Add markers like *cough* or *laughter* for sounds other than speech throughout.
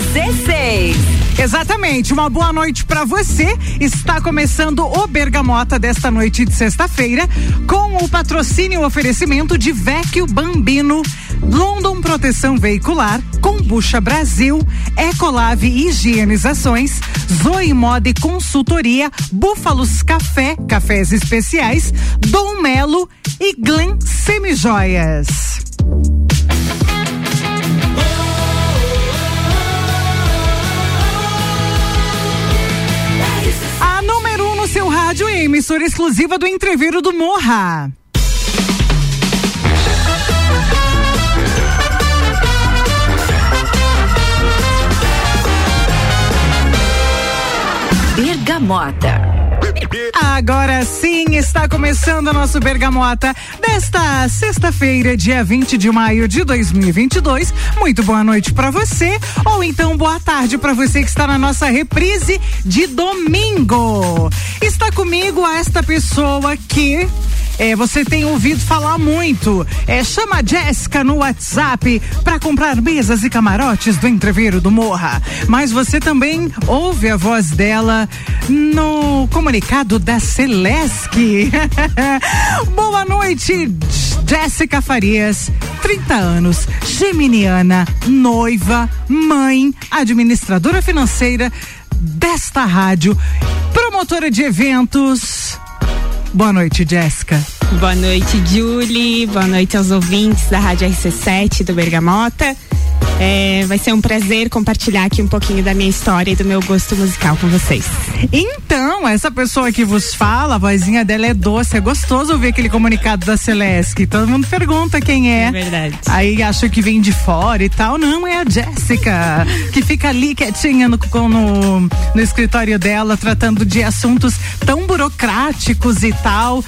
RC6. Exatamente. Uma boa noite para você. Está começando o Bergamota desta noite de sexta-feira com o patrocínio e oferecimento de Vecchio Bambino, London Proteção Veicular, Combucha Brasil, Ecolave Higienizações, Zoe Mode Consultoria, Búfalos Café, Cafés Especiais, Dom Melo e Glen Semijoias. No seu rádio é emissora exclusiva do Entreveiro do Morra. Bergamota. Agora sim está começando o nosso Bergamota desta sexta-feira, dia 20 de maio de 2022. Muito boa noite para você, ou então boa tarde para você que está na nossa reprise de domingo. Está comigo esta pessoa que é, você tem ouvido falar muito. É, chama a Jéssica no WhatsApp para comprar mesas e camarotes do entreveiro do Morra. Mas você também ouve a voz dela no comunicado da Celesc. *laughs* Boa noite, Jéssica Farias, 30 anos, geminiana, noiva, mãe, administradora financeira desta rádio, promotora de eventos. Boa noite, Jéssica. Boa noite, Julie. Boa noite aos ouvintes da Rádio RC7 do Bergamota. É, vai ser um prazer compartilhar aqui um pouquinho da minha história e do meu gosto musical com vocês. Então, essa pessoa que vos fala, a vozinha dela é doce, é gostoso ouvir aquele comunicado da Celeste. Todo mundo pergunta quem é. É verdade. Aí acha que vem de fora e tal. Não, é a Jéssica, que fica ali quietinha no, no, no escritório dela, tratando de assuntos tão burocráticos e tal.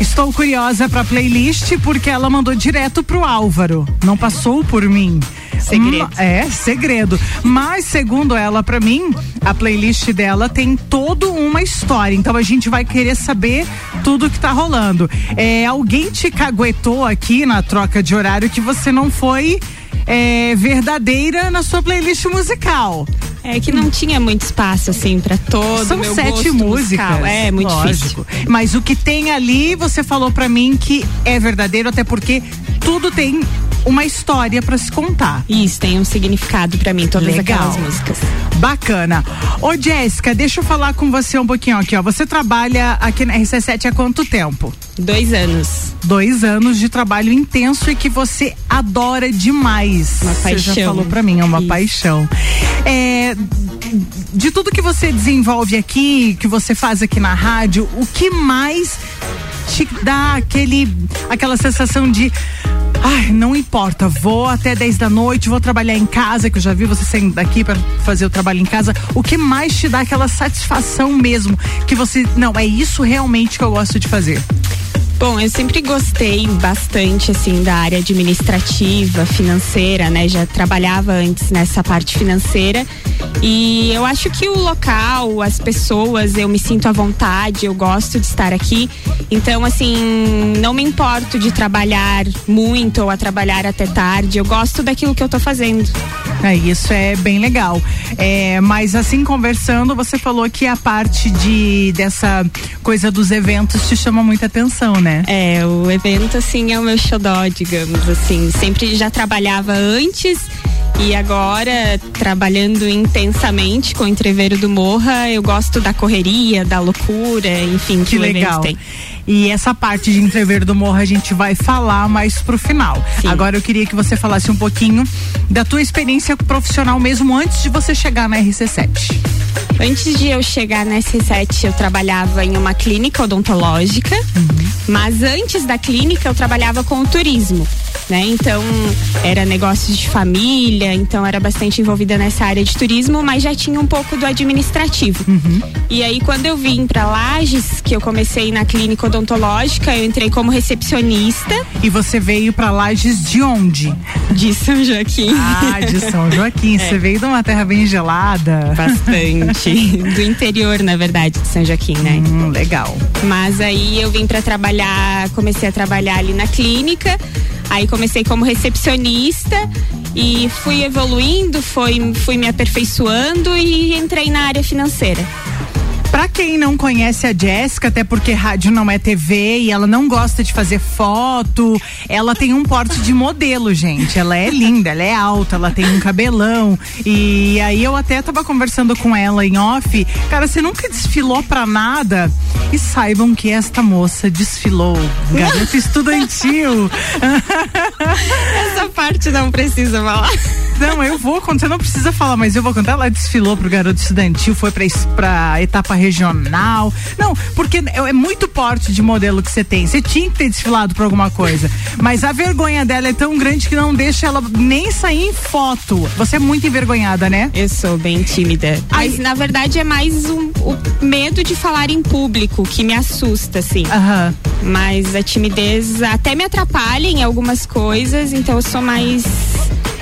Estou curiosa pra playlist porque ela mandou direto pro Álvaro. Não passou por mim. Segredo. É, segredo. Mas, segundo ela, para mim, a playlist dela tem toda uma história. Então a gente vai querer saber tudo que tá rolando. É, alguém te caguetou aqui na troca de horário que você não foi é, verdadeira na sua playlist musical. É que não tinha muito espaço, assim, para todo São meu sete gosto músicas. musical. É, muito lógico. difícil. Mas o que tem ali, você falou para mim que é verdadeiro, até porque tudo tem uma história para se contar. Isso, tem um significado para mim, todas Legal. aquelas músicas. Bacana. Ô, Jéssica, deixa eu falar com você um pouquinho aqui, ó. Você trabalha aqui na RC7 há quanto tempo? Dois anos. Dois anos de trabalho intenso e que você adora demais. Uma Você já paixão. falou pra mim, é uma Isso. paixão. É, de tudo que você desenvolve aqui, que você faz aqui na rádio, o que mais te dá aquele, aquela sensação de Ai, não importa, vou até 10 da noite, vou trabalhar em casa, que eu já vi você saindo daqui para fazer o trabalho em casa. O que mais te dá aquela satisfação mesmo? Que você, não, é isso realmente que eu gosto de fazer. Bom, eu sempre gostei bastante assim da área administrativa, financeira, né? Já trabalhava antes nessa parte financeira e eu acho que o local, as pessoas, eu me sinto à vontade, eu gosto de estar aqui. Então, assim, não me importo de trabalhar muito ou a trabalhar até tarde. Eu gosto daquilo que eu tô fazendo. É, isso é bem legal. É, mas assim, conversando, você falou que a parte de dessa coisa dos eventos te chama muita atenção, né? É, o evento, assim, é o meu xodó, digamos assim. Sempre já trabalhava antes e agora, trabalhando intensamente com o Entreveiro do Morra, eu gosto da correria, da loucura, enfim, que, Que legal. tem. E essa parte de entrever do morro a gente vai falar mais pro final. Sim. Agora eu queria que você falasse um pouquinho da tua experiência profissional mesmo antes de você chegar na RC7. Antes de eu chegar na S7, eu trabalhava em uma clínica odontológica, mas antes da clínica eu trabalhava com o turismo. Né? Então, era negócios de família, então era bastante envolvida nessa área de turismo, mas já tinha um pouco do administrativo. E aí, quando eu vim para Lages, que eu comecei na clínica odontológica, eu entrei como recepcionista E você veio pra Lages de onde? de São Joaquim. Ah, de São Joaquim. *laughs* Você veio de uma terra bem gelada. Bastante. *laughs* Do interior, na verdade, de São Joaquim, né? Hum, legal. Mas aí eu vim pra trabalhar, comecei a trabalhar ali na clínica. Aí comecei como recepcionista e fui evoluindo, fui, fui me aperfeiçoando e entrei na área financeira. Pra quem não conhece a Jéssica, até porque rádio não é TV e ela não gosta de fazer foto, ela tem um porte de modelo, gente. Ela é linda, ela é alta, ela tem um cabelão. E aí eu até tava conversando com ela em off. Cara, você nunca desfilou pra nada? E saibam que esta moça desfilou. Garota estudantil. Essa parte não precisa falar. Não, eu vou contar, você não precisa falar, mas eu vou contar. Ela desfilou pro garoto estudantil, foi pra, pra etapa regional. Não, porque é, é muito porte de modelo que você tem. Você tinha que ter desfilado pra alguma coisa. Mas a vergonha dela é tão grande que não deixa ela nem sair em foto. Você é muito envergonhada, né? Eu sou bem tímida. Mas na verdade é mais um, o medo de falar em público que me assusta, assim. Aham. Mas a timidez até me atrapalha em algumas coisas, então eu sou mais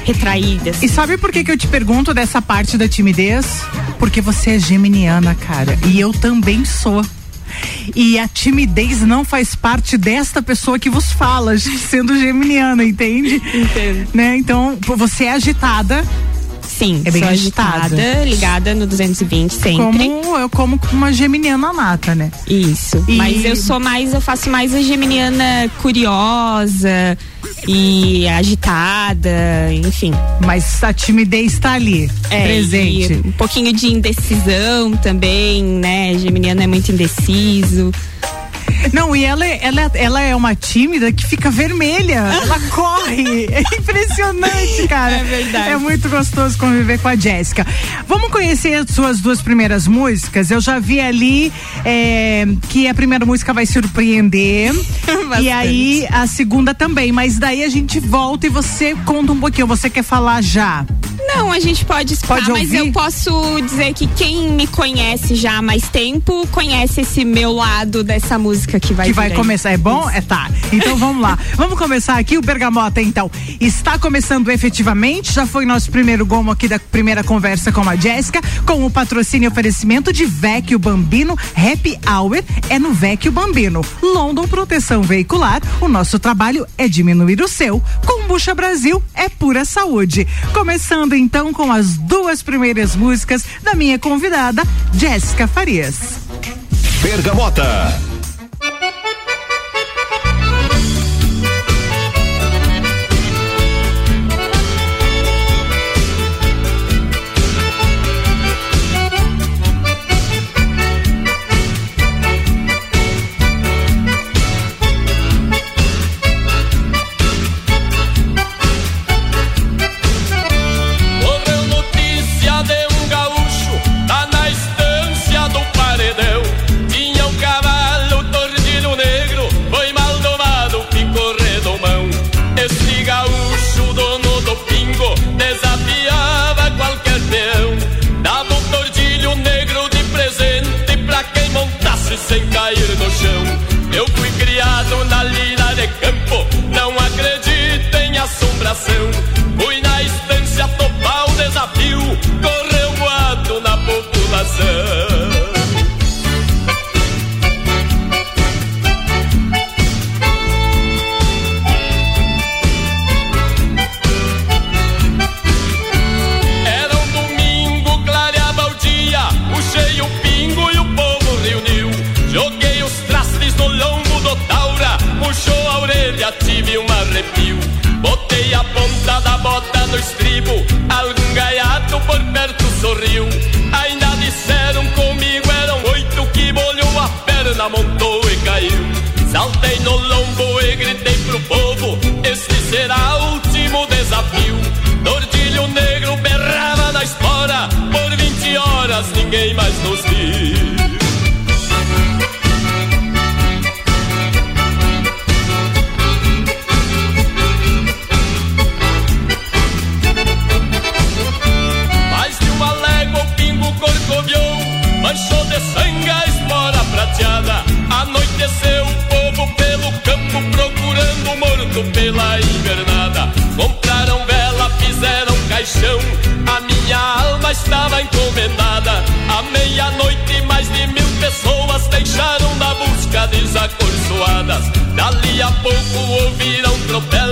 retraída. E sabe por que, que eu te pergunto dessa parte da timidez? Porque você é geminiana, cara. E eu também sou. E a timidez não faz parte desta pessoa que vos fala, *laughs* sendo geminiana, entende? Entendo. Né? Então, você é agitada, Sim, É bem sou agitada. agitada, ligada no 220 sempre. como eu como com uma geminiana nata, né? Isso. E- Mas eu sou mais, eu faço mais a geminiana curiosa e agitada, enfim. Mas a timidez está ali, É, presente. um pouquinho de indecisão também, né? Geminiano é muito indeciso. Não, e ela, é- ela, ela é uma tímida que fica vermelha. Ela *laughs* corre. É impressionante, cara. É verdade. É muito gostoso conviver com a Jéssica. Vamos conhecer as suas duas primeiras músicas. Eu já vi ali é, que a primeira música vai surpreender. *laughs* e aí a segunda também. Mas daí a gente volta e você conta um pouquinho. Você quer falar já? Não, a gente pode escutar, Pode mas eu posso dizer que quem me conhece já há mais tempo conhece esse meu lado dessa música que vai que vai aí. começar. É bom? É tá. Então vamos lá. *laughs* vamos começar aqui o Bergamota, então. Está começando efetivamente. Já foi nosso primeiro gomo aqui da primeira conversa com a Jéssica, com o patrocínio e oferecimento de Vecchio Bambino Happy Hour. É no Vecchio Bambino. London Proteção Veicular. O nosso trabalho é diminuir o seu. Combucha Brasil é pura saúde. Começando então com as duas primeiras músicas da minha convidada, Jéssica Farias. Bergamota. bella.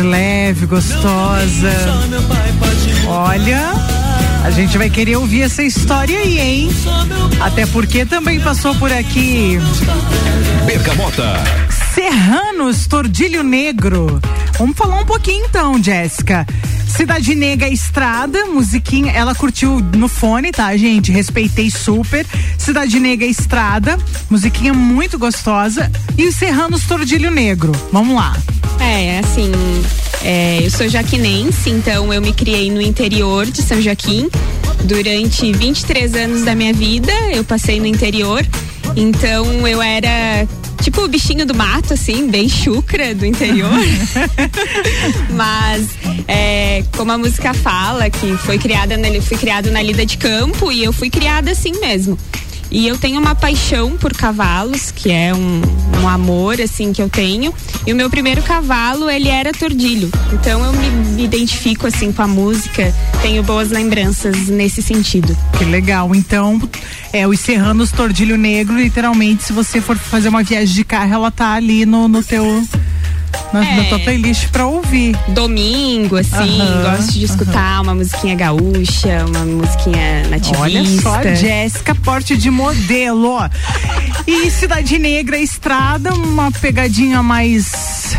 Musiquinha de leve, gostosa. Olha, a gente vai querer ouvir essa história aí, hein? Até porque também passou por aqui. Bergamota. Serranos Tordilho Negro. Vamos falar um pouquinho então, Jéssica. Cidade Negra Estrada, musiquinha, ela curtiu no fone, tá, gente? Respeitei super. Cidade Negra Estrada, musiquinha muito gostosa. E os Serranos Tordilho Negro. Vamos lá. É, assim, é, eu sou jaquinense, então eu me criei no interior de São Joaquim. Durante 23 anos da minha vida, eu passei no interior. Então eu era tipo o bichinho do mato, assim, bem chucra do interior. *laughs* Mas é, como a música fala, que foi criada, na, fui criado na lida de campo e eu fui criada assim mesmo. E eu tenho uma paixão por cavalos, que é um, um amor, assim, que eu tenho. E o meu primeiro cavalo, ele era tordilho. Então eu me, me identifico, assim, com a música. Tenho boas lembranças nesse sentido. Que legal. Então, é, os Serranos Tordilho Negro, literalmente, se você for fazer uma viagem de carro, ela tá ali no, no teu na, é. na tua playlist pra ouvir. Domingo, assim, gosto de escutar uma musiquinha gaúcha, uma musiquinha nativista. Olha só, Jéssica, porte de modelo. E Cidade Negra, Estrada, uma pegadinha mais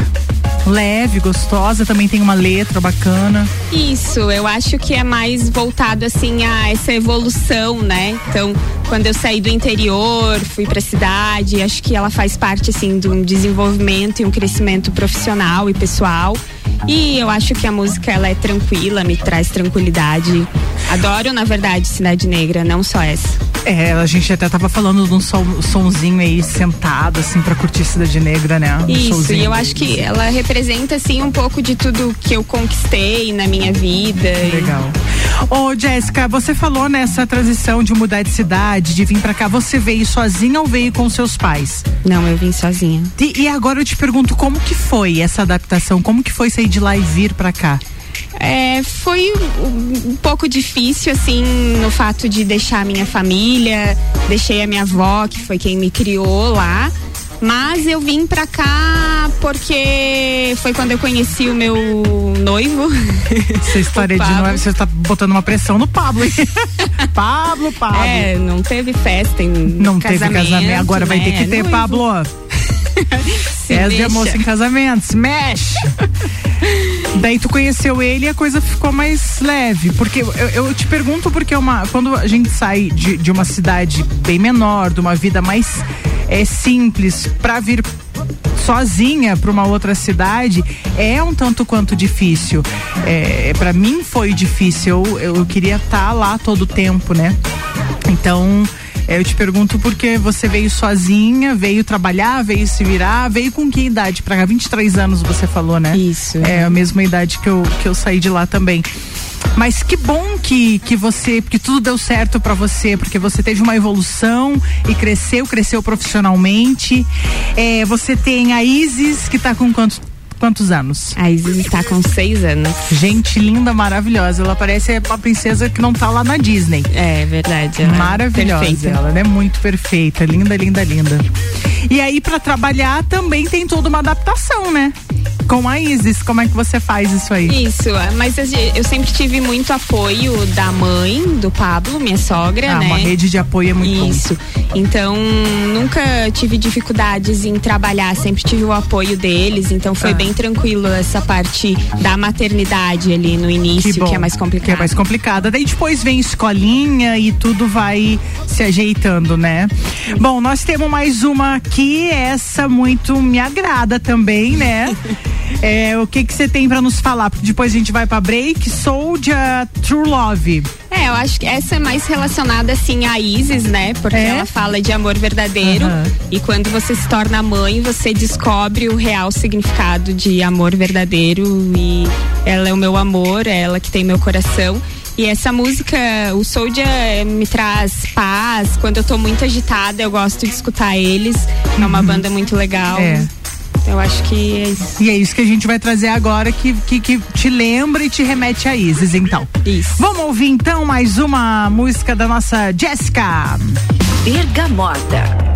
leve, gostosa, também tem uma letra bacana. Isso, eu acho que é mais voltado assim a essa evolução, né? Então, quando eu saí do interior, fui para cidade, acho que ela faz parte assim de um desenvolvimento e um crescimento profissional e pessoal. E eu acho que a música ela é tranquila, me traz tranquilidade. Adoro, na verdade, Cidade Negra, não só essa. É, a gente até tava falando de um som, sonzinho aí sentado, assim, pra curtir Cidade Negra, né? Um Isso, e eu acho que ela representa, assim, um pouco de tudo que eu conquistei na minha vida. Legal. Ô, Jéssica, você falou nessa transição de mudar de cidade, de vir pra cá, você veio sozinha ou veio com seus pais? Não, eu vim sozinha. E, e agora eu te pergunto, como que foi essa adaptação? Como que foi sair de lá e vir pra cá? É, foi um, um, pouco difícil, assim, no fato de deixar a minha família, deixei a minha avó, que foi quem me criou lá. Mas eu vim pra cá porque foi quando eu conheci o meu noivo. *laughs* Essa história de noivo, você tá botando uma pressão no Pablo, hein? *laughs* Pablo, Pablo. É, não teve festa em Não teve casamento, agora né? vai ter que ter, noivo. Pablo. *laughs* É de moça em casamento, mexe. Daí tu conheceu ele e a coisa ficou mais leve. Porque eu, eu te pergunto porque uma, quando a gente sai de, de uma cidade bem menor, de uma vida mais é, simples, pra vir sozinha para uma outra cidade é um tanto quanto difícil. É, para mim foi difícil. Eu, eu queria estar tá lá todo o tempo, né? Então é, eu te pergunto porque você veio sozinha, veio trabalhar, veio se virar, veio com que idade para cá? 23 anos você falou, né? Isso. É a mesma idade que eu, que eu saí de lá também. Mas que bom que, que você, que tudo deu certo para você, porque você teve uma evolução e cresceu, cresceu profissionalmente. É, você tem a Isis, que tá com quantos quantos anos? A Isis está com seis anos. Gente linda, maravilhosa. Ela parece uma princesa que não tá lá na Disney. É verdade. Ela é maravilhosa. É ela é muito perfeita. Linda, linda, linda. E aí, para trabalhar, também tem toda uma adaptação, né? com a Isis. Como é que você faz isso aí? Isso, mas eu sempre tive muito apoio da mãe do Pablo, minha sogra, ah, né? Uma rede de apoio é muito Isso. Bom. Então, nunca tive dificuldades em trabalhar, sempre tive o apoio deles, então foi ah. bem tranquilo essa parte da maternidade ali no início, que, bom, que é mais complicada. Que é mais complicada. Daí depois vem escolinha e tudo vai se ajeitando, né? Bom, nós temos mais uma aqui, essa muito me agrada também, né? *laughs* É, o que que você tem para nos falar? Porque depois a gente vai para break. Soldier True Love. É, eu acho que essa é mais relacionada assim a Isis, né? Porque é? ela fala de amor verdadeiro uhum. e quando você se torna mãe, você descobre o real significado de amor verdadeiro e ela é o meu amor, é ela que tem meu coração. E essa música, o Soldier me traz paz. Quando eu tô muito agitada, eu gosto de escutar eles. É uma uhum. banda muito legal. É. Eu acho que é isso. E é isso que a gente vai trazer agora, que, que, que te lembra e te remete a Isis, então. Isso. Vamos ouvir então mais uma música da nossa Jéssica. Bergamota.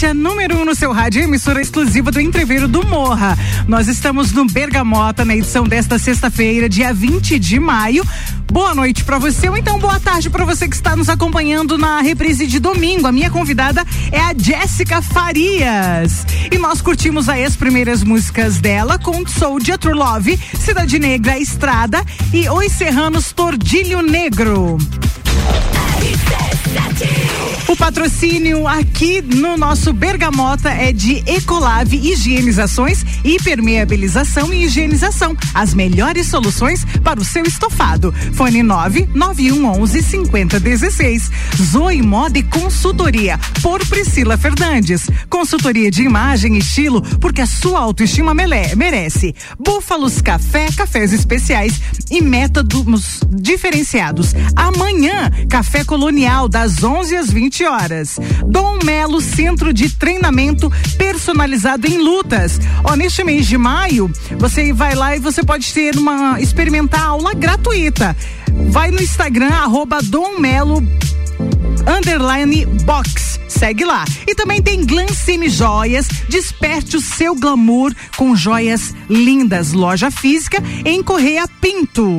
RC7 é número 1 um no seu rádio, emissora exclusiva do Entreveiro do Morra. Nós estamos no Bergamota na edição desta sexta-feira, dia 20 de maio. Boa noite para você, ou então boa tarde para você que está nos acompanhando na reprise de domingo. A minha convidada é a Jéssica Farias. E nós curtimos aí as primeiras músicas dela com Soldier True Love, Cidade Negra Estrada e Os Serranos Tordilho Negro. Patrocínio aqui no nosso Bergamota é de Ecolave Higienizações, hipermeabilização e higienização. As melhores soluções para o seu estofado. Fone 99111 5016. Zoe Moda e Consultoria por Priscila Fernandes. Consultoria de imagem e estilo porque a sua autoestima merece. Búfalos Café, cafés especiais e métodos diferenciados. Amanhã, café colonial das 11 às 20 horas. Dom Melo Centro de Treinamento Personalizado em Lutas. Ó, neste mês de maio, você vai lá e você pode ter uma experimentar aula gratuita. Vai no Instagram arroba Dom Melo underline box. Segue lá. E também tem Glancine Joias. Desperte o seu glamour com joias lindas. Loja física em Correia Pinto.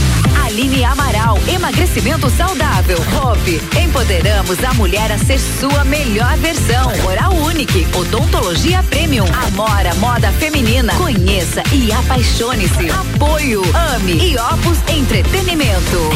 Aline Amaral, emagrecimento saudável. Hope, empoderamos a mulher a ser sua melhor versão. Oral Unique, odontologia premium. Amora, moda feminina. Conheça e apaixone-se. Apoio, ame e Opus Entretenimento.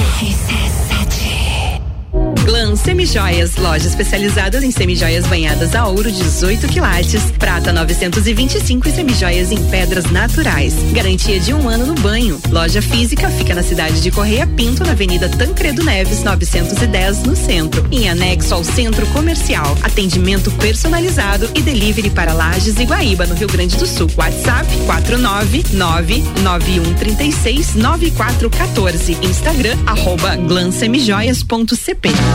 Glam Semijoias, loja especializada em semijoias banhadas a ouro 18 quilates, prata 925 e semijoias em pedras naturais. Garantia de um ano no banho. Loja física fica na cidade de Correia Pinto, na Avenida Tancredo Neves, 910, no centro. Em anexo ao centro comercial. Atendimento personalizado e delivery para Lages e Guaíba, no Rio Grande do Sul. WhatsApp 49991369414. Instagram arroba glansemijoias.cp.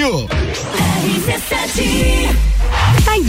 Brasil. Tá em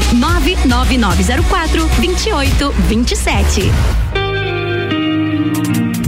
99904 2827.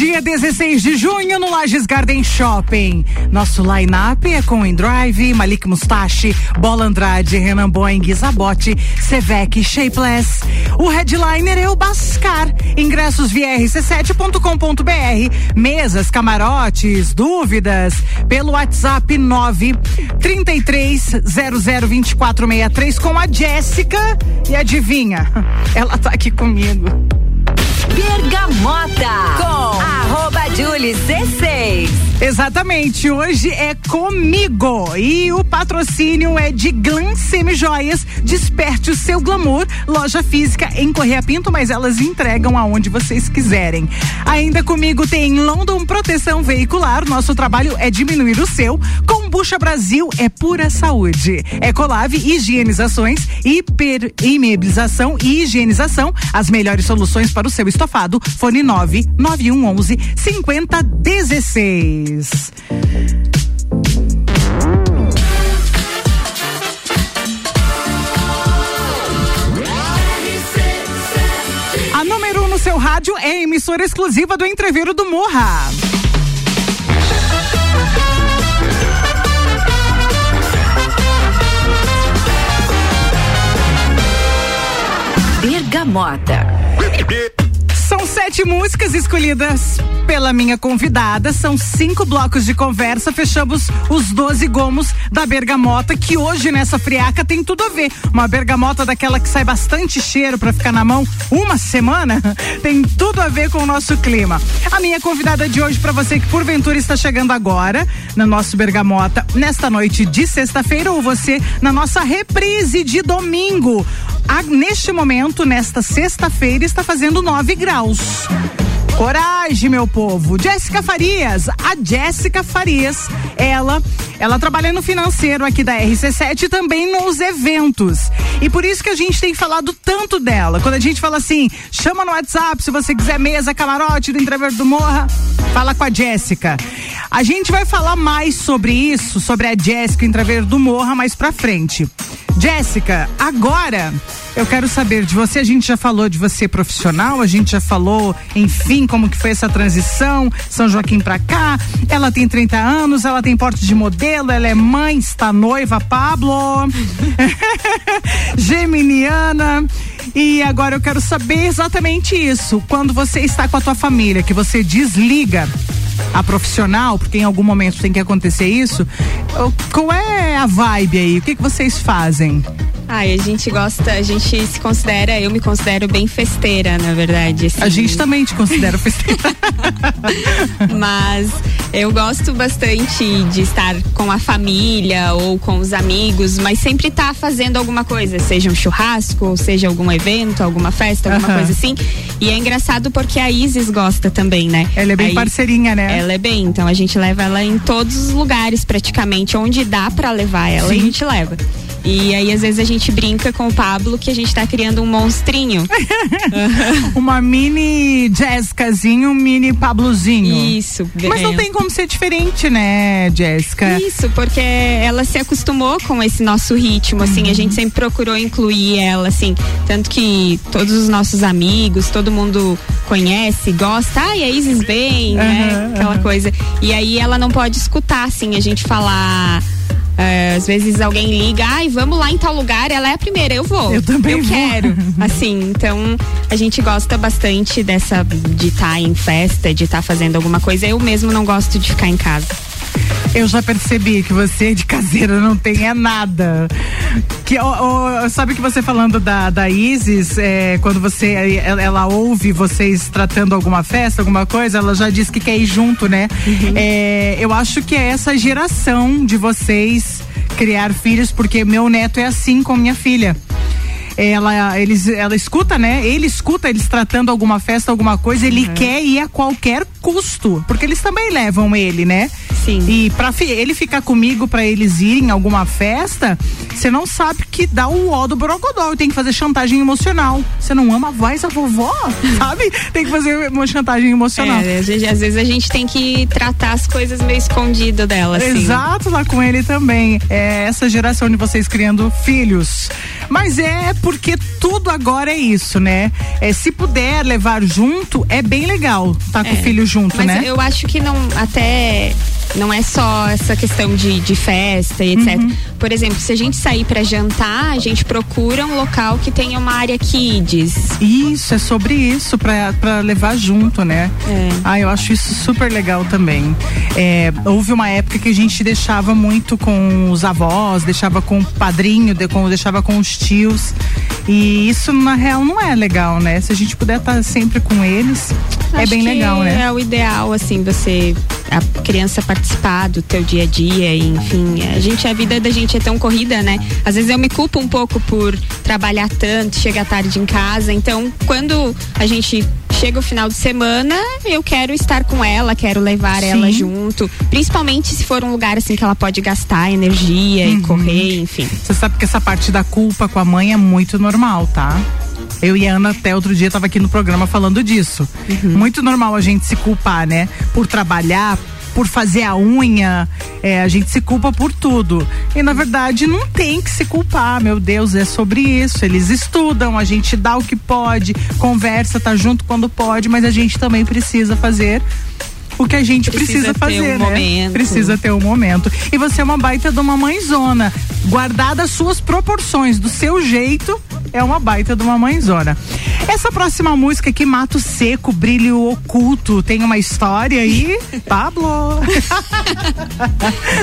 Dia 16 de junho no Lages Garden Shopping. Nosso line-up é com Endrive, Malik Mustache, Bola Andrade, Renan Boeing, Zabote, Sevec, Shapeless. O headliner é o Bascar. Ingressos via rc7.com.br. Mesas, camarotes, dúvidas pelo WhatsApp 9 33 002463 com a Jéssica. E adivinha? *laughs* Ela tá aqui comigo. Exatamente, hoje é comigo e o patrocínio é de Glam Semijoias. Desperte o seu glamour. Loja física em Correia Pinto, mas elas entregam aonde vocês quiserem. Ainda comigo tem London Proteção Veicular. Nosso trabalho é diminuir o seu. Combucha Brasil é pura saúde. Ecolave Higienizações, hiper immobilização e higienização. As melhores soluções para o seu estofado. Fone 9 9111 5016. A número 1 um no seu rádio é a emissora exclusiva do Entreveiro do Morra. Bergamota. *laughs* São sete músicas escolhidas pela minha convidada. São cinco blocos de conversa. Fechamos os 12 gomos da bergamota, que hoje nessa friaca tem tudo a ver. Uma bergamota daquela que sai bastante cheiro para ficar na mão uma semana, *laughs* tem tudo a ver com o nosso clima. A minha convidada de hoje, para você que porventura está chegando agora no nosso bergamota, nesta noite de sexta-feira, ou você na nossa reprise de domingo. Neste momento, nesta sexta-feira, está fazendo 9 graus. Coragem, meu povo. Jéssica Farias, a Jéssica Farias, ela, ela trabalha no financeiro aqui da RC7 e também nos eventos. E por isso que a gente tem falado tanto dela. Quando a gente fala assim, chama no WhatsApp se você quiser mesa, camarote do Entrever do Morra, fala com a Jéssica. A gente vai falar mais sobre isso, sobre a Jéssica Entrever do Morra mais pra frente. Jéssica, agora eu quero saber de você. A gente já falou de você profissional, a gente já falou, enfim, como que foi essa transição, São Joaquim pra cá. Ela tem 30 anos, ela tem porte de modelo, ela é mãe, está noiva, Pablo. *laughs* Geminiana. E agora eu quero saber exatamente isso. Quando você está com a tua família, que você desliga a profissional, porque em algum momento tem que acontecer isso. Qual é a vibe aí? O que, que vocês fazem? Ai, a gente gosta, a gente se considera, eu me considero bem festeira, na verdade. Assim. A gente também te considera *laughs* festeira. Mas eu gosto bastante de estar com a família ou com os amigos, mas sempre estar tá fazendo alguma coisa, seja um churrasco, seja algum evento, alguma festa, alguma coisa assim. E é engraçado porque a Isis gosta também, né? Ela é bem Aí, parceirinha, né? Ela é bem, então a gente leva ela em todos os lugares praticamente, onde dá para levar ela, Sim. a gente leva. E aí, às vezes, a gente brinca com o Pablo que a gente tá criando um monstrinho. *laughs* Uma mini Jéssicazinho, um mini Pablozinho. Isso. Mas não é. tem como ser diferente, né, Jéssica? Isso, porque ela se acostumou com esse nosso ritmo, assim, a gente sempre procurou incluir ela, assim, tanto que todos os nossos amigos, todo mundo conhece, gosta, ai, a Isis vem, né, Aham, aquela aham. coisa. E aí ela não pode escutar, assim, a gente falar. É, às vezes alguém liga, ai, vamos lá em tal lugar, ela é a primeira, eu vou. Eu também Eu vou. quero. *laughs* Assim, então a gente gosta bastante dessa de estar em festa, de estar fazendo alguma coisa. Eu mesmo não gosto de ficar em casa. Eu já percebi que você de caseira não tem é nada. Que, ó, ó, sabe que você falando da, da Isis, é, quando você ela, ela ouve vocês tratando alguma festa, alguma coisa, ela já diz que quer ir junto, né? É, eu acho que é essa geração de vocês criar filhos, porque meu neto é assim com minha filha ela, eles, ela escuta, né? Ele escuta eles tratando alguma festa, alguma coisa, ele quer ir a qualquer custo, porque eles também levam ele, né? Sim. E pra fi- ele ficar comigo pra eles irem em alguma festa, você não sabe que dá o ó do borogodó. Tem que fazer chantagem emocional. Você não ama a voz da vovó? *laughs* sabe? Tem que fazer uma chantagem emocional. É, às vezes, a gente tem que tratar as coisas meio escondido dela, assim. Exato, lá com ele também. É essa geração de vocês criando filhos. Mas é porque tudo agora é isso, né? É, se puder levar junto, é bem legal tá com o filho junto, Mas né? eu acho que não, até não é só essa questão de, de festa e etc. Uhum. Por exemplo, se a gente sair pra jantar, a gente procura um local que tenha uma área kids. Isso, é sobre isso, pra, pra levar junto, né? É. Ah, eu acho isso super legal também. É, houve uma época que a gente deixava muito com os avós, deixava com o padrinho, deixava com os tios. E isso, na real, não é legal, né? Se a gente puder estar sempre com eles, é Acho bem que legal, né? É o ideal, assim, você a criança participar do teu dia a dia, enfim, a gente a vida da gente é tão corrida, né? Às vezes eu me culpo um pouco por trabalhar tanto, chegar tarde em casa, então quando a gente chega o final de semana, eu quero estar com ela, quero levar ela Sim. junto, principalmente se for um lugar assim que ela pode gastar energia Uhum. e correr, enfim. Você sabe que essa parte da culpa com a mãe é muito normal, tá? Eu e a Ana até outro dia tava aqui no programa falando disso. Muito normal a gente se culpar, né? Por trabalhar, por fazer a unha, é, a gente se culpa por tudo. E na verdade não tem que se culpar, meu Deus, é sobre isso. Eles estudam, a gente dá o que pode, conversa, tá junto quando pode, mas a gente também precisa fazer o que a gente precisa, Precisa ter fazer, um né? momento. Precisa ter um momento. E você é uma baita de uma mãezona. Guardada as suas proporções, do seu jeito, é uma baita de uma mãezona. Essa próxima música aqui, Mato Seco, Brilho Oculto, tem uma história aí? *laughs* Pablo? *laughs*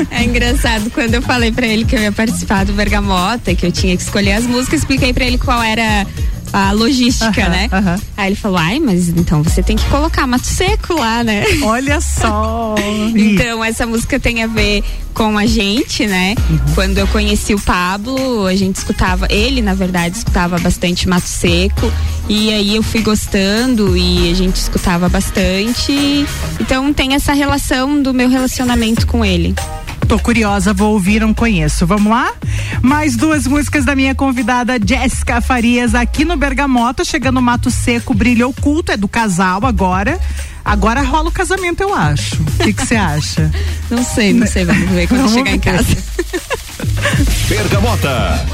É engraçado, quando eu falei pra ele que eu ia participar do Bergamota, que eu tinha que escolher as músicas, expliquei pra ele qual era a logística, né? Aí ele falou, ai, mas então você tem que colocar Mato Seco lá, né? Olha só. *laughs* então, essa música tem a ver com a gente, né? Uhum. Quando eu conheci o Pablo, a gente escutava, ele na verdade escutava bastante Mato Seco, e aí eu fui gostando e a gente escutava bastante. Então tem essa relação do meu relacionamento com ele. Tô curiosa, vou ouvir, não conheço. Vamos lá? Mais duas músicas da minha convidada Jéssica Farias aqui no Bergamota, chegando Mato Seco, Brilho Oculto, é do casal agora. Agora rola o casamento, eu acho. O que você acha? Não sei, não sei, vamos ver quando Vamos chegar em ver. casa. Bergamota.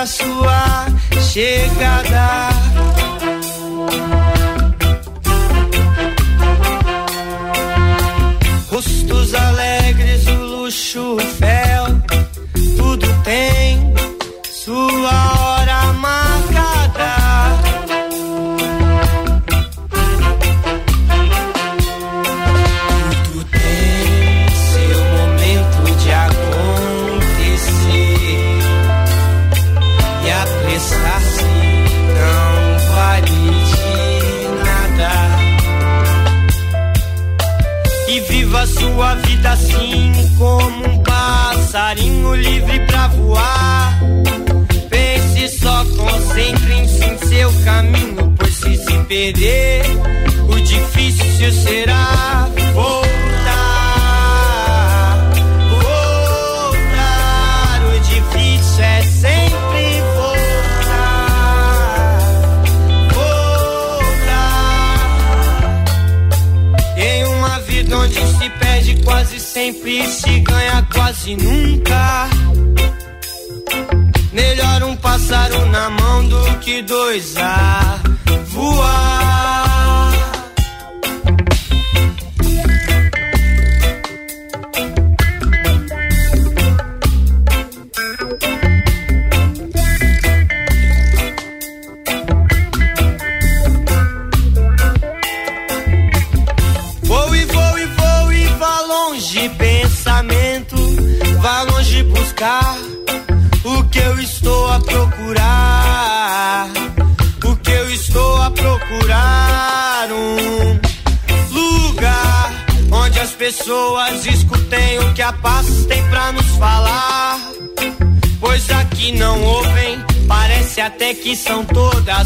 Anuncia sua chegada.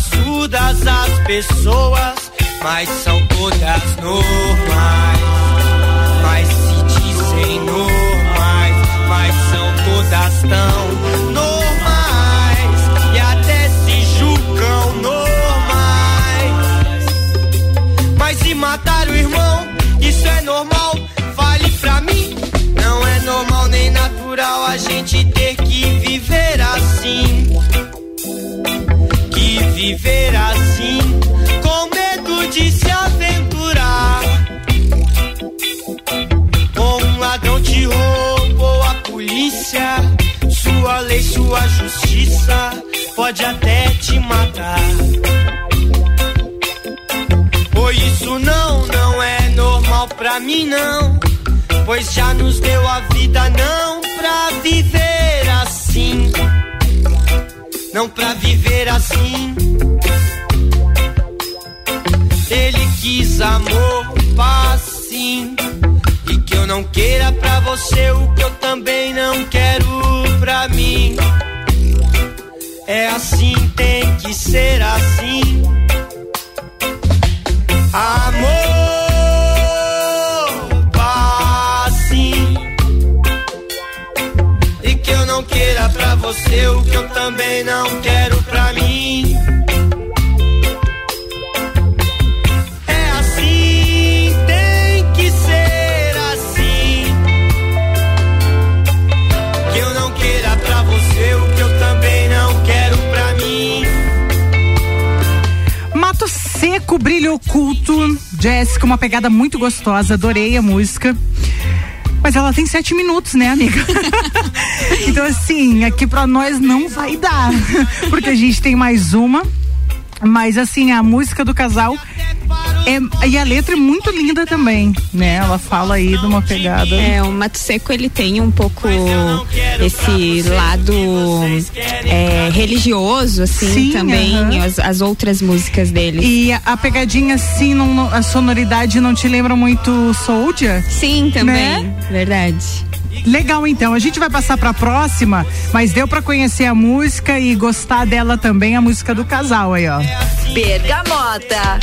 Surdas as pessoas, mas são todas normais. Mas se dizem normais, mas são todas tão normais e até se julgam normais. Mas se matar o irmão, isso é normal, fale pra mim. Não é normal nem natural a gente ter que viver assim. Viver assim, com medo de se aventurar. Ou um ladrão te roubou a polícia. Sua lei, sua justiça pode até te matar. Pois isso não, não é normal pra mim não. Pois já nos deu a vida não pra viver assim. Não pra viver assim. Ele quis amor, paz, sim. E que eu não queira pra você o que eu também não quero pra mim. É assim, tem que ser assim. Amor, que eu não queira pra você o que eu também não quero pra mim. É assim, tem que ser assim. Que eu não queira pra você o que eu também não quero pra mim. Mato Seco, Brilho Oculto, Jéssica, uma pegada muito gostosa, adorei a música. Mas ela tem sete minutos, né, amiga? *laughs* então, assim, aqui pra nós não vai dar. Porque a gente tem mais uma. Mas, assim, a música do casal é. E a letra é muito linda também, né? Ela fala aí de uma pegada. É, o Mato Seco ele tem um pouco esse lado é, religioso, assim, Sim, também, aham. as, as outras músicas dele. E a, a pegadinha, assim, não- a sonoridade não te lembra muito Soldier? Sim, também. Né? Verdade. Legal, então. A gente vai passar pra próxima, mas deu pra conhecer a música e gostar dela também, a música do casal aí, ó. Bergamota.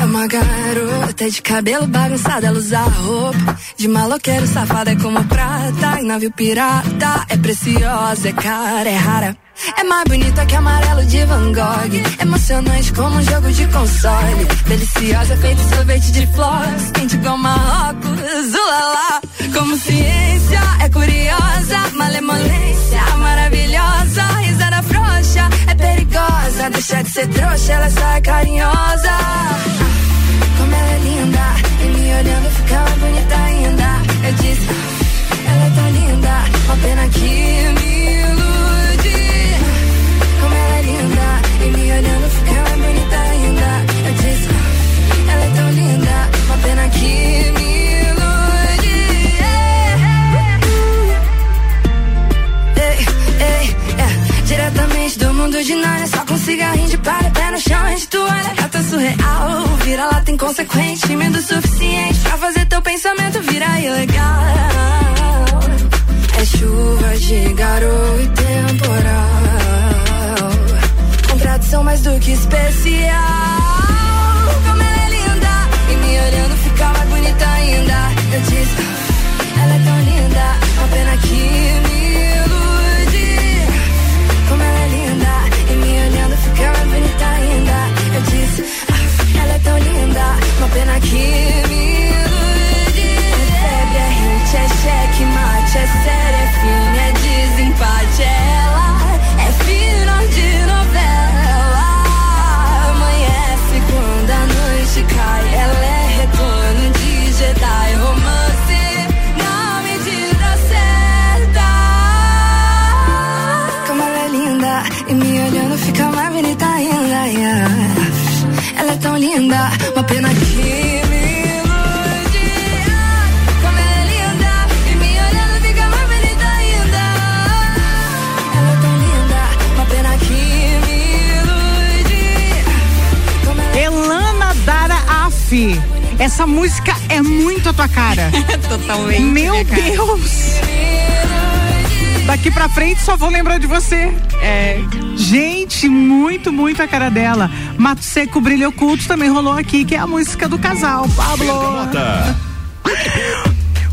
É uma garota de cabelo bagunçado, ela usa roupa de maloqueiro, safada é como prata, em navio pirata, é preciosa, é cara, é rara. É mais bonita que amarelo de Van Gogh, emocionante como um jogo de console, deliciosa feito sorvete de flores, quente igual Marrocos, ulala. Como ciência, é curiosa, malemolência, maravilhosa, risada frouxa, é perigosa, deixa de ser trouxa, ela só é carinhosa. Como ela é linda, e me olhando fica mais bonita ainda. Eu disse, ela é tão linda, uma pena que me diretamente do mundo de Narnia, só com cigarrinho de palha, pé no chão, de toalha, gata surreal, vira lá tem consequente, medo suficiente pra fazer teu pensamento virar ilegal. É chuva de garoto e temporal, com tradição mais do que especial. Totalmente. Meu cara. Deus! Daqui pra frente só vou lembrar de você. É. Gente, muito, muito a cara dela. Mato Seco Brilho Oculto também rolou aqui, que é a música do casal, Pablo.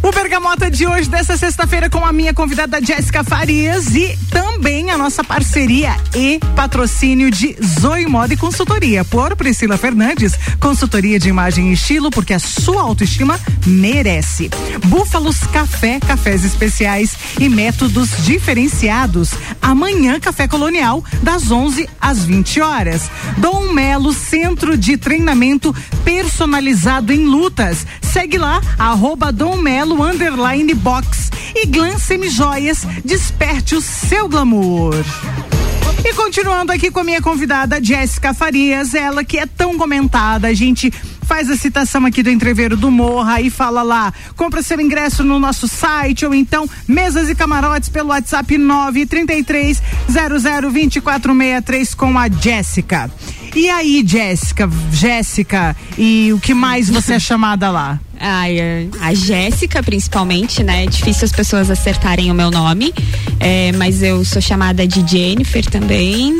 O Bergamota de hoje, dessa sexta-feira, com a minha convidada Jéssica Farias e também a nossa parceria e patrocínio de Zoe Moda e Consultoria por Priscila Fernandes, consultoria de imagem e estilo, porque a sua autoestima merece. Búfalos Café, cafés especiais e métodos diferenciados. Amanhã, Café Colonial, das 11 às 20 horas. Dom Melo, Centro de Treinamento Personalizado em Lutas. Segue lá, arroba Dom Melo, underline box. E Glam Semijoias, desperte o seu glamour. E continuando aqui com a minha convidada Jéssica Farias, ela que é tão comentada, a gente faz a citação aqui do entreveiro do Morra e fala lá, compra seu ingresso no nosso site ou então mesas e camarotes pelo WhatsApp 933 002463 com a Jéssica. E aí, Jéssica, Jéssica, e o que mais você é chamada lá? Ai, é, a Jéssica, principalmente, né? É difícil as pessoas acertarem o meu nome. é, mas eu sou chamada de Jennifer também.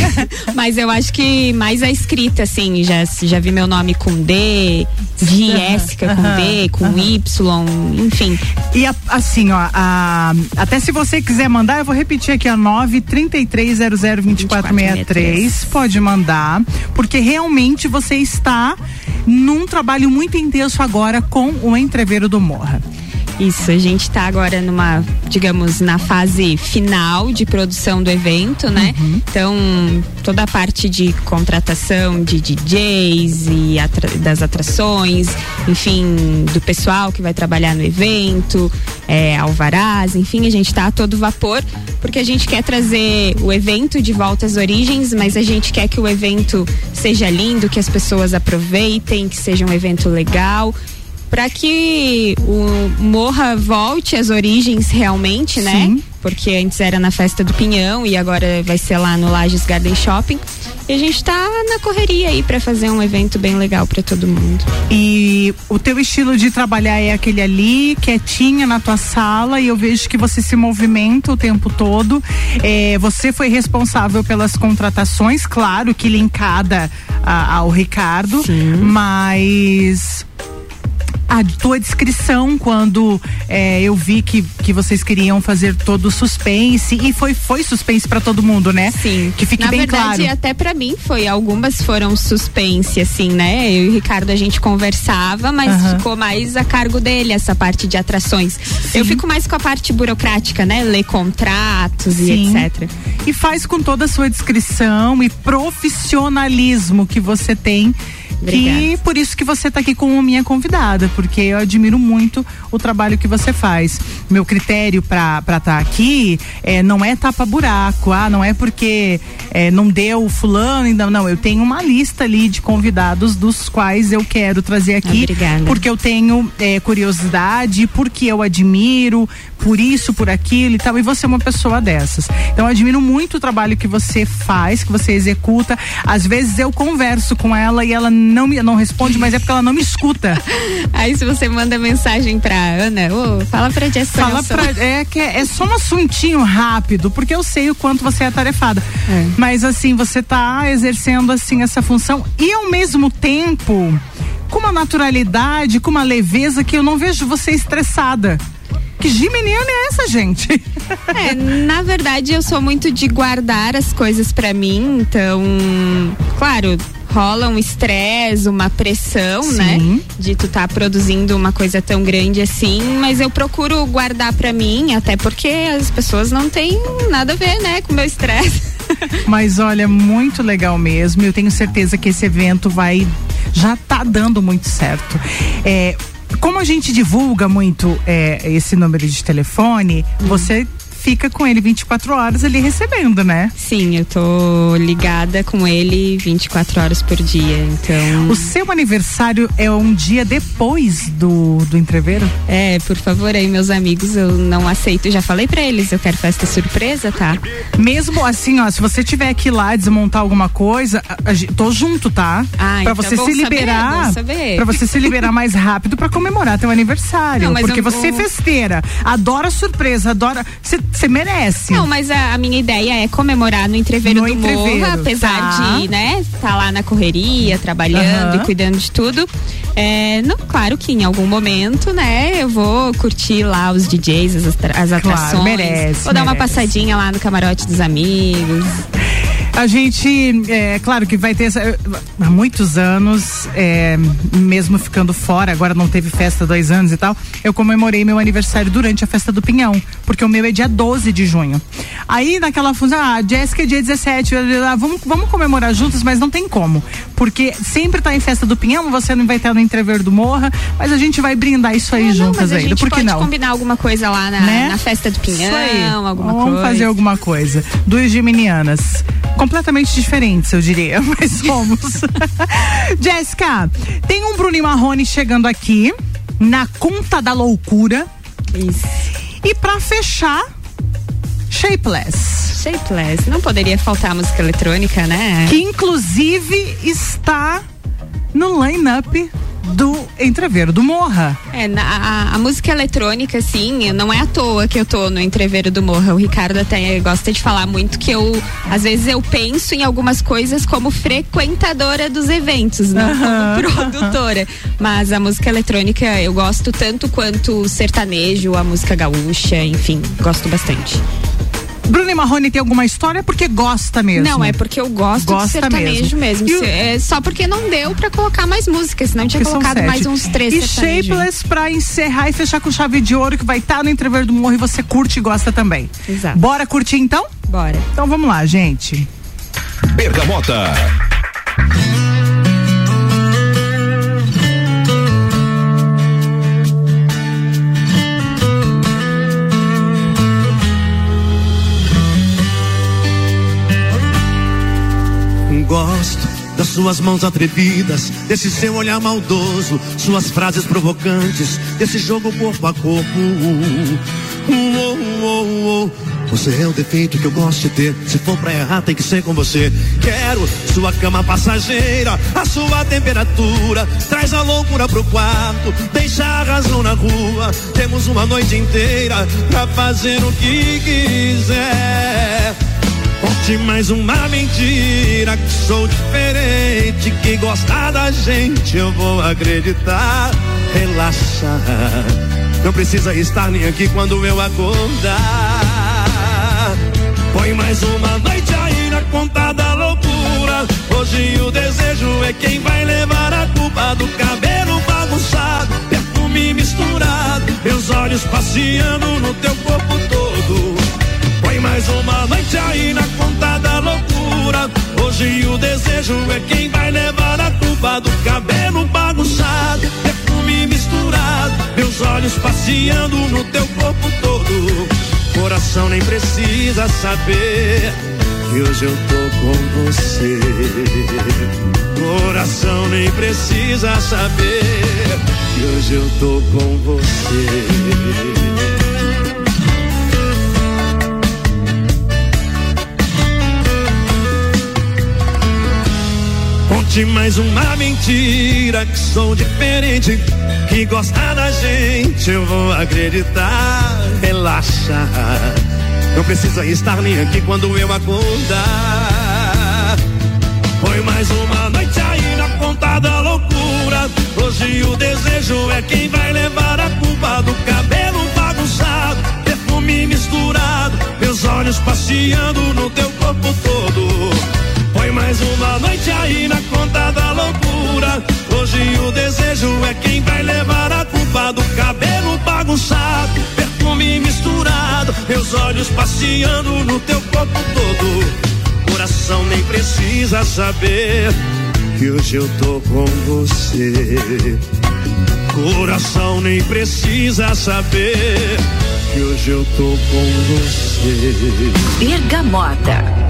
*laughs* mas eu acho que mais a escrita, assim, já, já vi meu nome com D, de Jéssica com D, com Y, enfim. E a- assim, ó, a- até se você quiser mandar, eu vou repetir aqui, a 933002463. Pode mandar, porque realmente você está num trabalho muito intenso agora com o entreveiro do Morra. Isso, a gente tá agora numa, digamos, na fase final de produção do evento, né? Então, toda a parte de contratação de DJs e atra- das atrações, enfim, do pessoal que vai trabalhar no evento, é, alvarás, enfim, a gente tá a todo vapor, porque a gente quer trazer o evento de volta às origens, mas a gente quer que o evento seja lindo, que as pessoas aproveitem, que seja um evento legal para que o Morra volte às origens realmente, né? Porque antes era na festa do Pinhão e agora vai ser lá no Lages Garden Shopping. E a gente tá na correria aí para fazer um evento bem legal para todo mundo. E o teu estilo de trabalhar é aquele ali, quietinha na tua sala, e eu vejo que você se movimenta o tempo todo. É, você foi responsável pelas contratações, claro que linkada a- ao Ricardo, mas a tua descrição quando é, eu vi que, que vocês queriam fazer todo suspense e foi foi suspense pra todo mundo, né? Sim. Que fique Na bem verdade, claro. até pra mim foi, algumas foram suspense, assim, né? Eu e o Ricardo a gente conversava, mas ficou mais a cargo dele essa parte de atrações. Eu fico mais com a parte burocrática, né? Ler contratos Sim. e etc. E faz com toda a sua descrição e profissionalismo que você tem. Que por isso que você está aqui como minha convidada, porque eu admiro muito o trabalho que você faz. Meu critério para estar aqui é, não é tapa buraco, ah, não é porque é, não deu fulano, ainda não. Eu tenho uma lista ali de convidados dos quais eu quero trazer aqui, Obrigada. porque eu tenho é, curiosidade, porque eu admiro, por isso, por aquilo e tal. E você é uma pessoa dessas. Então eu admiro muito o trabalho que você faz, que você executa. Às vezes eu converso com ela e ela não me não responde, mas é porque ela não me escuta. *laughs* Aí se você manda mensagem pra Ana, fala pra Jessica. Fala pra, é que é, é só um assuntinho rápido, porque eu sei o quanto você é atarefada. Mas assim, você tá exercendo assim essa função e ao mesmo tempo com uma naturalidade, com uma leveza que eu não vejo você estressada. Que geminiana é essa, gente? É, na verdade, eu sou muito de guardar as coisas pra mim, então, claro, rola um estresse, uma pressão, né? De tu tá produzindo uma coisa tão grande assim, mas eu procuro guardar pra mim, até porque as pessoas não têm nada a ver, né, com o meu estresse. *laughs* Mas olha, muito legal mesmo. Eu tenho certeza que esse evento vai já tá dando muito certo. É, como a gente divulga muito é, esse número de telefone, você fica com ele 24 horas ali recebendo, né? Sim, eu tô ligada com ele 24 horas por dia, então. O seu aniversário é um dia depois do, do entreveiro? É, por favor, aí, meus amigos, eu não aceito. Já falei pra eles, eu quero festa surpresa, tá? Mesmo assim, ó, se você tiver que ir lá desmontar alguma coisa, tô junto, tá? Ah, pra então você se liberar. saber. Pra você se liberar mais rápido pra comemorar teu aniversário. Não, porque você é festeira, adora surpresa, adora. Você merece. Não, mas a, a minha ideia é comemorar no entreveiro No do entreveiro, Morro, apesar tá. de, né, tá lá na correria, trabalhando Aham. e cuidando de tudo. É, não, claro que em algum momento, né, eu vou curtir lá os DJs, as, as atrações. merece, Vou dar uma merece. passadinha lá no camarote dos amigos. A gente, é claro que vai ter essa- há muitos anos, é, mesmo ficando fora, agora não teve festa dois anos e tal, eu comemorei meu aniversário durante a festa do Pinhão, porque o meu é dia 12 de junho. Aí naquela função, ah, Jéssica é dia 17, ah, vamos, vamos comemorar juntos, mas não tem como, porque sempre tá em festa do Pinhão, você não vai estar no entrever do Morra, mas a gente vai brindar isso aí não, juntas ainda, por que pode não? combinar alguma coisa lá na, Né? na festa do. Pinhão, alguma Vamos coisa. fazer alguma coisa. Duas geminianas. Completamente diferentes, eu diria, *laughs* mas somos. *laughs* Jéssica, tem um Bruno Marrone chegando aqui na conta da loucura. Isso. E pra fechar, Shapeless. Shapeless. Não poderia faltar a música eletrônica, né? Que inclusive está no line-up do Entreveiro do Morra. É, na- a, a música eletrônica, assim, não é à toa que eu tô no entreveiro do Morra. O Ricardo até gosta de falar muito que eu, às vezes, eu penso em algumas coisas como frequentadora dos eventos, não como *laughs* produtora. Mas a música eletrônica eu gosto tanto quanto o sertanejo, a música gaúcha, enfim, gosto bastante. Bruno Marrone tem alguma história porque gosta mesmo. Não, é porque eu gosto Gosta de sertanejo mesmo. mesmo. E o- É só porque não deu pra colocar mais músicas, senão tinha colocado sete. mais uns três E sertanejos. Shapeless pra encerrar e fechar com chave de ouro que vai estar no Entrever do Morro e você curte e gosta também. Exato. Bora curtir então? Bora. Então vamos lá, gente. Bergamota. Gosto das suas mãos atrevidas, desse seu olhar maldoso, suas frases provocantes, desse jogo corpo a corpo. Você é o defeito que eu gosto de ter. Se for pra errar, tem que ser com você. Quero sua cama passageira, a sua temperatura. Traz a loucura pro quarto, deixa a razão na rua. Temos uma noite inteira pra fazer o que quiser. Conte mais uma mentira que sou diferente, que gosta da gente eu vou acreditar. Relaxa, não precisa estar nem aqui quando eu acordar. Põe mais uma noite aí na conta da loucura. Hoje o desejo é quem vai levar a culpa do cabelo bagunçado, perfume misturado, meus olhos passeando no teu corpo todo. Põe mais uma noite aí na conta da loucura. Hoje o desejo é quem vai levar a culpa do cabelo bagunçado, perfume misturado, meus olhos passeando no teu corpo todo. Coração nem precisa saber que hoje eu tô com você. Coração nem precisa saber que hoje eu tô com você. Conte mais uma mentira que sou diferente, que gosta da gente, eu vou acreditar. Relaxa, não precisa estar nem aqui quando eu acordar. Põe mais uma noite aí na conta da loucura. Hoje o desejo é quem vai levar a culpa do cabelo bagunçado, perfume misturado, meus olhos passeando no teu corpo todo. Põe mais uma noite aí na conta da loucura. Hoje o desejo é quem vai levar a culpa do cabelo bagunçado, perfume misturado, meus olhos passeando no teu corpo todo. Coração nem precisa saber que hoje eu tô com você. Coração nem precisa saber que hoje eu tô com você. Bergamota.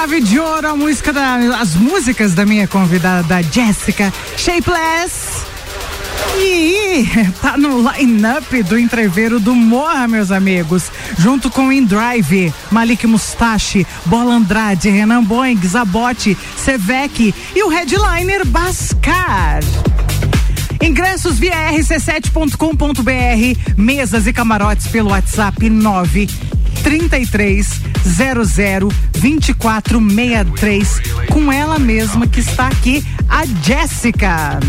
Chave de ouro, a música da, as músicas da minha convidada Jéssica Shapeless. E *laughs* tá no line-up do entreveiro do Morra, meus amigos. Junto com Indrive, Malik Mustache, Bola Andrade, Renan Boing, Zabote, Sevec e o headliner Bascar. Ingressos via rc7.com.br, mesas e camarotes pelo WhatsApp 9 33 00 2463 com ela mesma que está aqui, a Jéssica.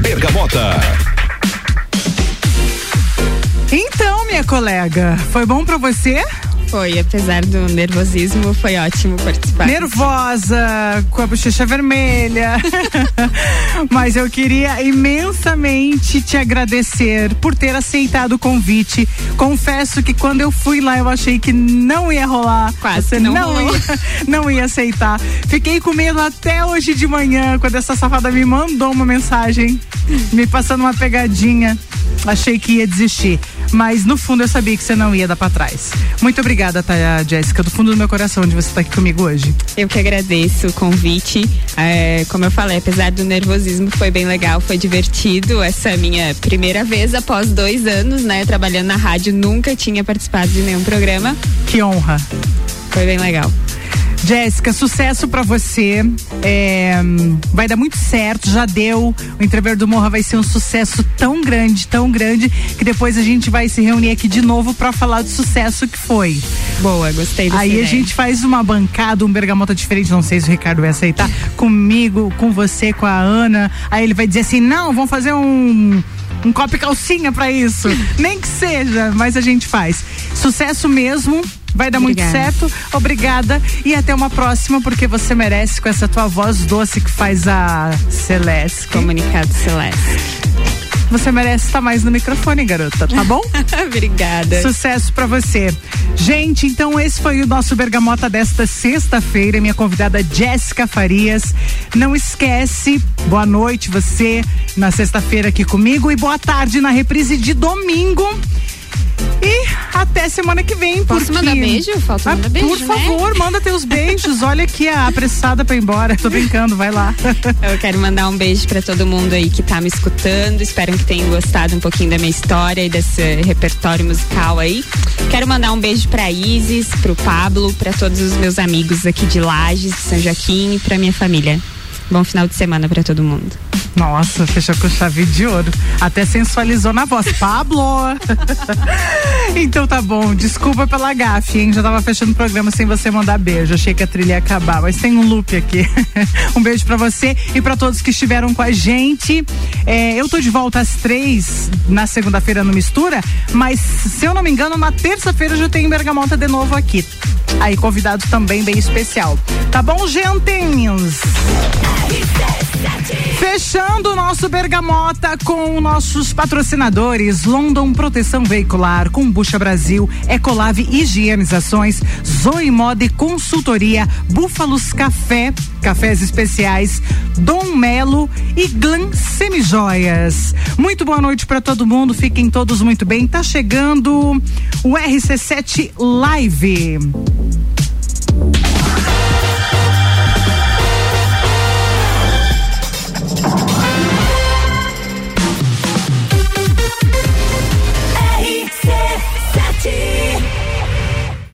Bergamota. Então, minha colega, foi bom pra você? Foi, apesar do nervosismo, foi ótimo participar. Nervosa, com a bochecha vermelha. *laughs* Mas eu queria imensamente te agradecer por ter aceitado o convite. Confesso que quando eu fui lá eu achei que não ia rolar. Quase Você não não, ia, não ia aceitar. Fiquei com medo até hoje de manhã, quando essa safada me mandou uma mensagem, me passando uma pegadinha. Achei que ia desistir. Mas no fundo eu sabia que você não ia dar pra trás. Muito obrigada, tá, Jéssica, do fundo do meu coração de você estar aqui comigo hoje. Eu que agradeço o convite. É, como eu falei, apesar do nervosismo, foi bem legal, foi divertido. Essa é a minha primeira vez após dois anos, né? Trabalhando na rádio, nunca tinha participado de nenhum programa. Que honra. Foi bem legal. Jéssica, sucesso pra você. É, vai dar muito certo, já deu. O Entrever do Morra vai ser um sucesso tão grande, tão grande, que depois a gente vai se reunir aqui de novo pra falar do sucesso que foi. Boa, gostei Aí a ideia. gente faz uma bancada, um bergamota diferente. Não sei se o Ricardo vai aceitar. Comigo, com você, com a Ana. Aí ele vai dizer assim: não, vamos fazer um. Um copo e calcinha pra isso. *laughs* Nem que seja, mas a gente faz. Sucesso mesmo. Vai dar muito Obrigada. certo. Obrigada. E até uma próxima, porque você merece com essa tua voz doce que faz a Celeste. Comunicado Celeste. Você merece estar mais no microfone, garota, tá bom? *laughs* Obrigada. Sucesso pra você. Gente, então esse foi o nosso Bergamota desta sexta-feira. Minha convidada Jéssica Farias. Não esquece, boa noite você na sexta-feira aqui comigo e boa tarde na reprise de domingo. E até semana que vem. Posso porque... mandar beijo? Falta Ah, beijo, Por né? favor, manda teus beijos. Olha aqui a apressada pra ir embora. Tô brincando, vai lá. Eu quero mandar um beijo pra todo mundo aí que tá me escutando. Espero que tenham gostado um pouquinho da minha história e desse repertório musical aí. Quero mandar um beijo pra Isis, pro Pablo, pra todos os meus amigos aqui de Lages, de São Joaquim e pra minha família. Bom final de semana pra todo mundo. Nossa, fechou com chave de ouro. Até sensualizou na voz. *laughs* Pablo! *laughs* então tá bom. Desculpa pela gafe, hein? Já tava fechando o programa sem você mandar beijo. Achei que a trilha ia acabar, mas tem um loop aqui. *laughs* um beijo pra você e pra todos que estiveram com a gente. É, eu tô de volta às três na segunda-feira no Mistura, mas se eu não me engano, na terça-feira eu já tenho Bergamota de novo aqui. Aí, convidado também bem especial. Tá bom, gentinhos? Fechando o nosso Bergamota com nossos patrocinadores London Proteção Veicular, Combucha Brasil, Ecolave Higienizações, Zoe Mode Consultoria, Búfalos Café, Cafés Especiais, Dom Melo e Glam Semijoias. Muito boa noite para todo mundo, fiquem todos muito bem. Tá chegando o RC7 Live.